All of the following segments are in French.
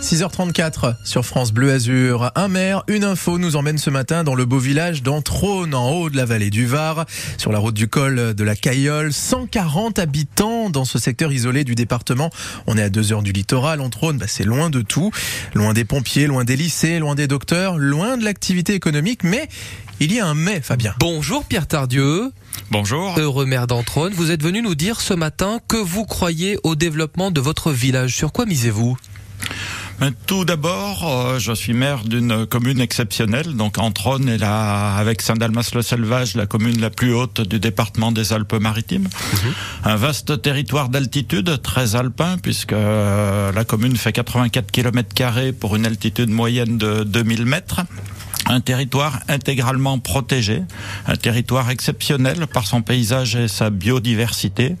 6h34 sur France Bleu Azur. Un maire, une info nous emmène ce matin dans le beau village d'Entrône, en haut de la vallée du Var, sur la route du col de la Caillole. 140 habitants dans ce secteur isolé du département. On est à deux heures du littoral. Entrône, bah, c'est loin de tout. Loin des pompiers, loin des lycées, loin des docteurs, loin de l'activité économique. Mais il y a un mais, Fabien. Bonjour Pierre Tardieu. Bonjour. Heureux maire d'Entrône, vous êtes venu nous dire ce matin que vous croyez au développement de votre village. Sur quoi misez-vous? Tout d'abord, euh, je suis maire d'une commune exceptionnelle, donc Entrône est là, avec Saint-Dalmas-le-Selvage, la commune la plus haute du département des Alpes-Maritimes. Un vaste territoire d'altitude, très alpin, puisque euh, la commune fait 84 km pour une altitude moyenne de 2000 mètres. Un territoire intégralement protégé, un territoire exceptionnel par son paysage et sa biodiversité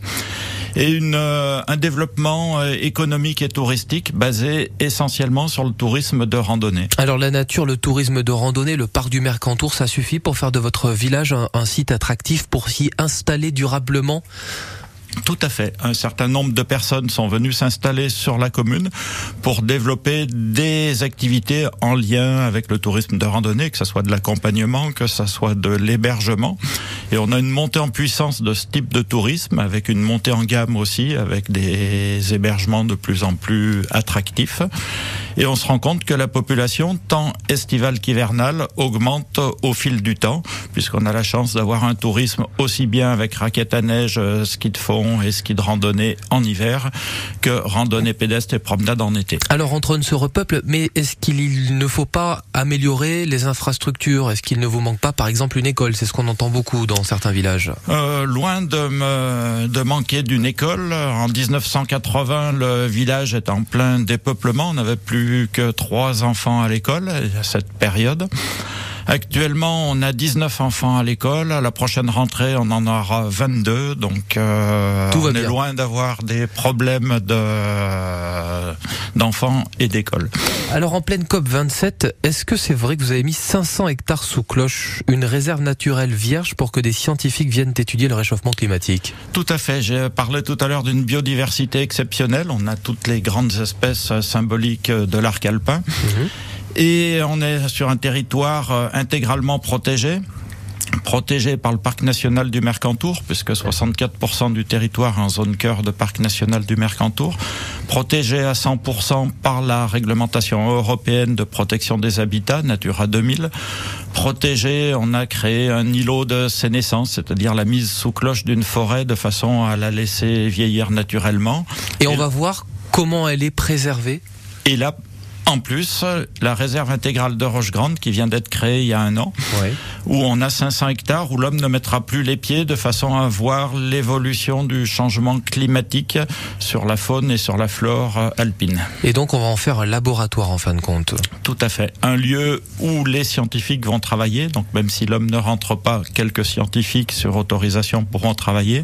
et une, euh, un développement euh, économique et touristique basé essentiellement sur le tourisme de randonnée. Alors la nature, le tourisme de randonnée, le parc du Mercantour, ça suffit pour faire de votre village un, un site attractif pour s'y installer durablement? Tout à fait. Un certain nombre de personnes sont venues s'installer sur la commune pour développer des activités en lien avec le tourisme de randonnée, que ce soit de l'accompagnement, que ce soit de l'hébergement. Et on a une montée en puissance de ce type de tourisme, avec une montée en gamme aussi, avec des hébergements de plus en plus attractifs. Et on se rend compte que la population, tant estivale qu'hivernale, augmente au fil du temps, puisqu'on a la chance d'avoir un tourisme aussi bien avec raquettes à neige, euh, ski de fond et ski de randonnée en hiver, que randonnée pédestre et promenade en été. Alors Entrône se repeuple, mais est-ce qu'il ne faut pas améliorer les infrastructures? Est-ce qu'il ne vous manque pas par exemple une école? C'est ce qu'on entend beaucoup dans certains villages. Euh, loin de, me, de manquer d'une école, en 1980, le village est en plein dépeuplement. On n'avait plus que trois enfants à l'école à cette période. Actuellement, on a 19 enfants à l'école. À la prochaine rentrée, on en aura 22. Donc, euh, Tout va on est bien. loin d'avoir des problèmes de d'enfants et d'école. Alors en pleine COP 27, est-ce que c'est vrai que vous avez mis 500 hectares sous cloche, une réserve naturelle vierge pour que des scientifiques viennent étudier le réchauffement climatique? Tout à fait. J'ai parlé tout à l'heure d'une biodiversité exceptionnelle. On a toutes les grandes espèces symboliques de l'arc alpin. Et on est sur un territoire euh, intégralement protégé protégé par le parc national du Mercantour, puisque 64% du territoire est en zone cœur de parc national du Mercantour, protégé à 100% par la réglementation européenne de protection des habitats, Natura 2000, protégé, on a créé un îlot de sénescence, c'est-à-dire la mise sous cloche d'une forêt de façon à la laisser vieillir naturellement. Et on va voir comment elle est préservée. Et là, en plus, la réserve intégrale de Roche Grande qui vient d'être créée il y a un an, où on a 500 hectares où l'homme ne mettra plus les pieds de façon à voir l'évolution du changement climatique sur la faune et sur la flore euh, alpine. Et donc on va en faire un laboratoire en fin de compte. Tout à fait. Un lieu où les scientifiques vont travailler, donc même si l'homme ne rentre pas, quelques scientifiques sur autorisation pourront travailler,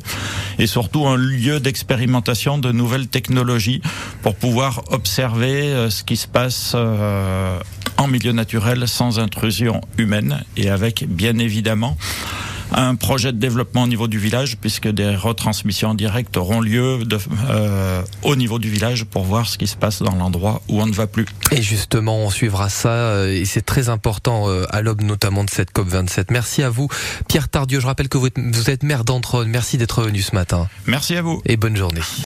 et surtout un lieu d'expérimentation de nouvelles technologies pour pouvoir observer euh, ce qui se passe euh, en milieu naturel sans intrusion humaine et avec bien évidemment un projet de développement au niveau du village puisque des retransmissions en direct auront lieu de, euh, au niveau du village pour voir ce qui se passe dans l'endroit où on ne va plus. Et justement, on suivra ça euh, et c'est très important euh, à l'aube notamment de cette COP 27. Merci à vous, Pierre Tardieu. Je rappelle que vous êtes, vous êtes maire d'Entrône. Merci d'être venu ce matin Merci à vous. et bonne journée.